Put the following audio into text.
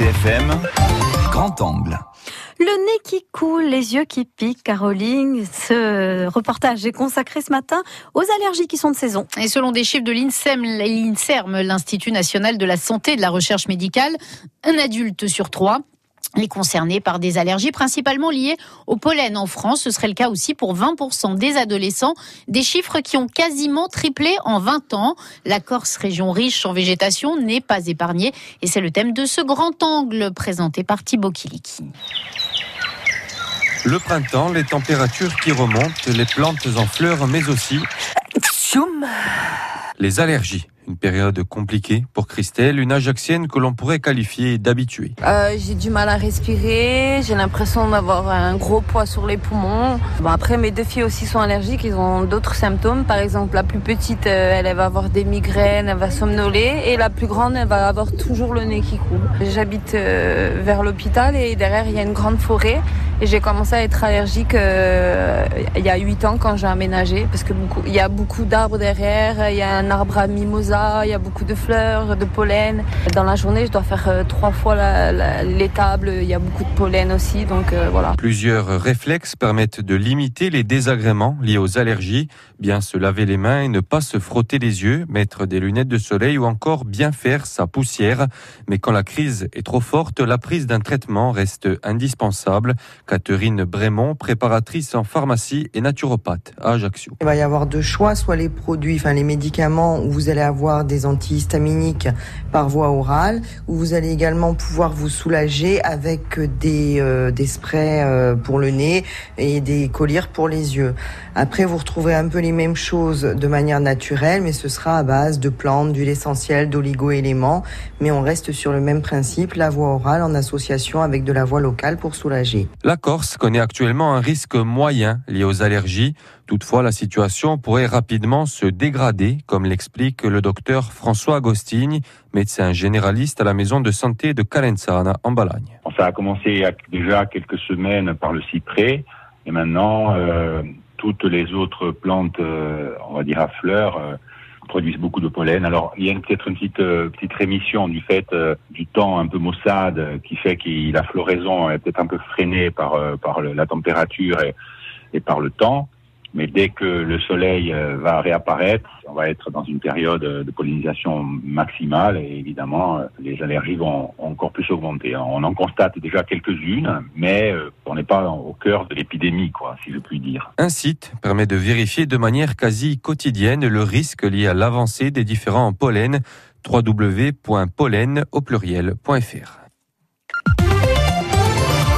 RCFM, grand angle. Le nez qui coule, les yeux qui piquent, Caroline. Ce reportage est consacré ce matin aux allergies qui sont de saison. Et selon des chiffres de l'INSERM, l'Institut national de la santé et de la recherche médicale, un adulte sur trois est concerné par des allergies principalement liées au pollen en France. Ce serait le cas aussi pour 20% des adolescents, des chiffres qui ont quasiment triplé en 20 ans. La Corse, région riche en végétation, n'est pas épargnée et c'est le thème de ce grand angle présenté par Thibaut Kiliki. Le printemps, les températures qui remontent, les plantes en fleurs, mais aussi les allergies. Une période compliquée pour Christelle, une Ajaxienne que l'on pourrait qualifier d'habituée. Euh, j'ai du mal à respirer, j'ai l'impression d'avoir un gros poids sur les poumons. Bon, après, mes deux filles aussi sont allergiques, ils ont d'autres symptômes. Par exemple, la plus petite, euh, elle, va avoir des migraines, elle va somnoler. Et la plus grande, elle va avoir toujours le nez qui coule. J'habite euh, vers l'hôpital et derrière, il y a une grande forêt. Et j'ai commencé à être allergique euh, il y a 8 ans quand j'ai aménagé parce que beaucoup, il y a beaucoup d'arbres derrière, il y a un arbre à mimosa, il y a beaucoup de fleurs, de pollen. Dans la journée, je dois faire euh, trois fois l'étable, il y a beaucoup de pollen aussi, donc euh, voilà. Plusieurs réflexes permettent de limiter les désagréments liés aux allergies, bien se laver les mains et ne pas se frotter les yeux, mettre des lunettes de soleil ou encore bien faire sa poussière. Mais quand la crise est trop forte, la prise d'un traitement reste indispensable Catherine Brémont, préparatrice en pharmacie et naturopathe à Ajaccio. Il va y avoir deux choix, soit les produits, enfin les médicaments où vous allez avoir des antihistaminiques par voie orale, où vous allez également pouvoir vous soulager avec des, euh, des sprays euh, pour le nez et des collyres pour les yeux. Après, vous retrouverez un peu les mêmes choses de manière naturelle, mais ce sera à base de plantes, d'huile essentielle, d'oligo-éléments, mais on reste sur le même principe, la voie orale en association avec de la voie locale pour soulager. La Corse connaît actuellement un risque moyen lié aux allergies. Toutefois, la situation pourrait rapidement se dégrader, comme l'explique le docteur François Agostini, médecin généraliste à la maison de santé de Calenzana en Balagne. Ça a commencé il y a déjà quelques semaines par le cyprès, et maintenant euh, toutes les autres plantes, euh, on va dire à fleurs, euh, produisent beaucoup de pollen. Alors il y a peut-être une petite euh, petite rémission du fait euh, du temps un peu maussade qui fait que la floraison est peut-être un peu freinée par euh, par la température et par le temps. Mais dès que le soleil euh, va réapparaître, on va être dans une période de pollinisation maximale et évidemment, euh, les allergies vont encore plus augmenter. On en constate déjà quelques-unes, mais euh, on n'est pas au cœur de l'épidémie, quoi, si je puis dire. Un site permet de vérifier de manière quasi quotidienne le risque lié à l'avancée des différents pollens www.pollen au pluriel.fr.